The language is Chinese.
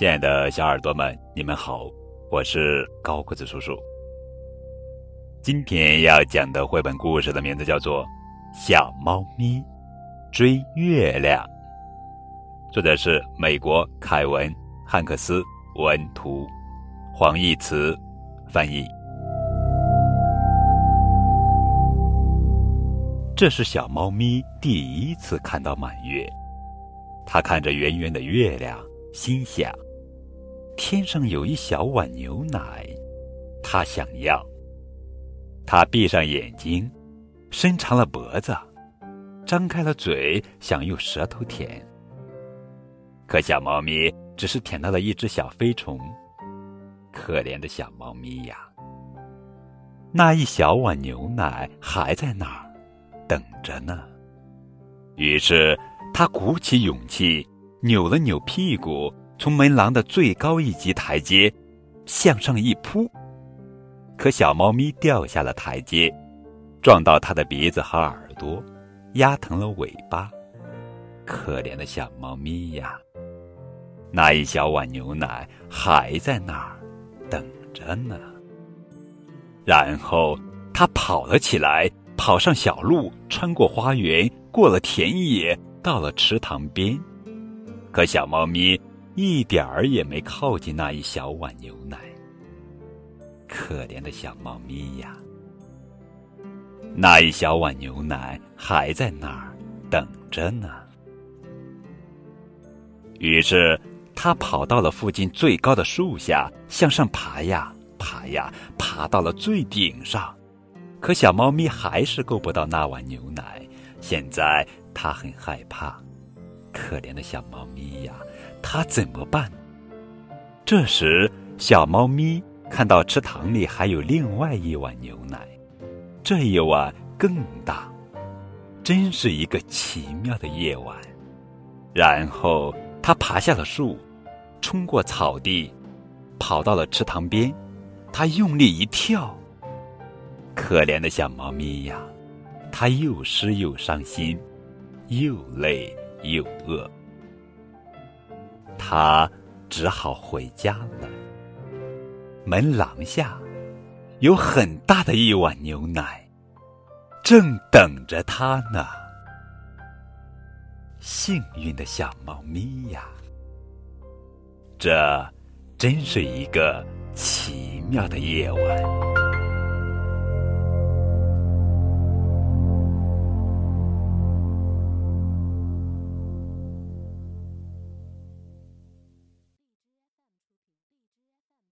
亲爱的小耳朵们，你们好，我是高个子叔叔。今天要讲的绘本故事的名字叫做《小猫咪追月亮》，作者是美国凯文·汉克斯文图，黄义慈翻译。这是小猫咪第一次看到满月，它看着圆圆的月亮，心想：天上有一小碗牛奶，它想要。它闭上眼睛，伸长了脖子，张开了嘴，想用舌头舔。可小猫咪只是舔到了一只小飞虫，可怜的小猫咪呀！那一小碗牛奶还在那儿。等着呢。于是他鼓起勇气，扭了扭屁股，从门廊的最高一级台阶向上一扑。可小猫咪掉下了台阶，撞到它的鼻子和耳朵，压疼了尾巴。可怜的小猫咪呀！那一小碗牛奶还在那儿等着呢。然后它跑了起来。跑上小路，穿过花园，过了田野，到了池塘边。可小猫咪一点儿也没靠近那一小碗牛奶。可怜的小猫咪呀！那一小碗牛奶还在那儿等着呢。于是，它跑到了附近最高的树下，向上爬呀爬呀，爬到了最顶上。可小猫咪还是够不到那碗牛奶，现在它很害怕。可怜的小猫咪呀，它怎么办？这时，小猫咪看到池塘里还有另外一碗牛奶，这一碗更大，真是一个奇妙的夜晚。然后，它爬下了树，冲过草地，跑到了池塘边，它用力一跳。可怜的小猫咪呀，它又湿又伤心，又累又饿，他只好回家了。门廊下有很大的一碗牛奶，正等着他呢。幸运的小猫咪呀，这真是一个奇妙的夜晚。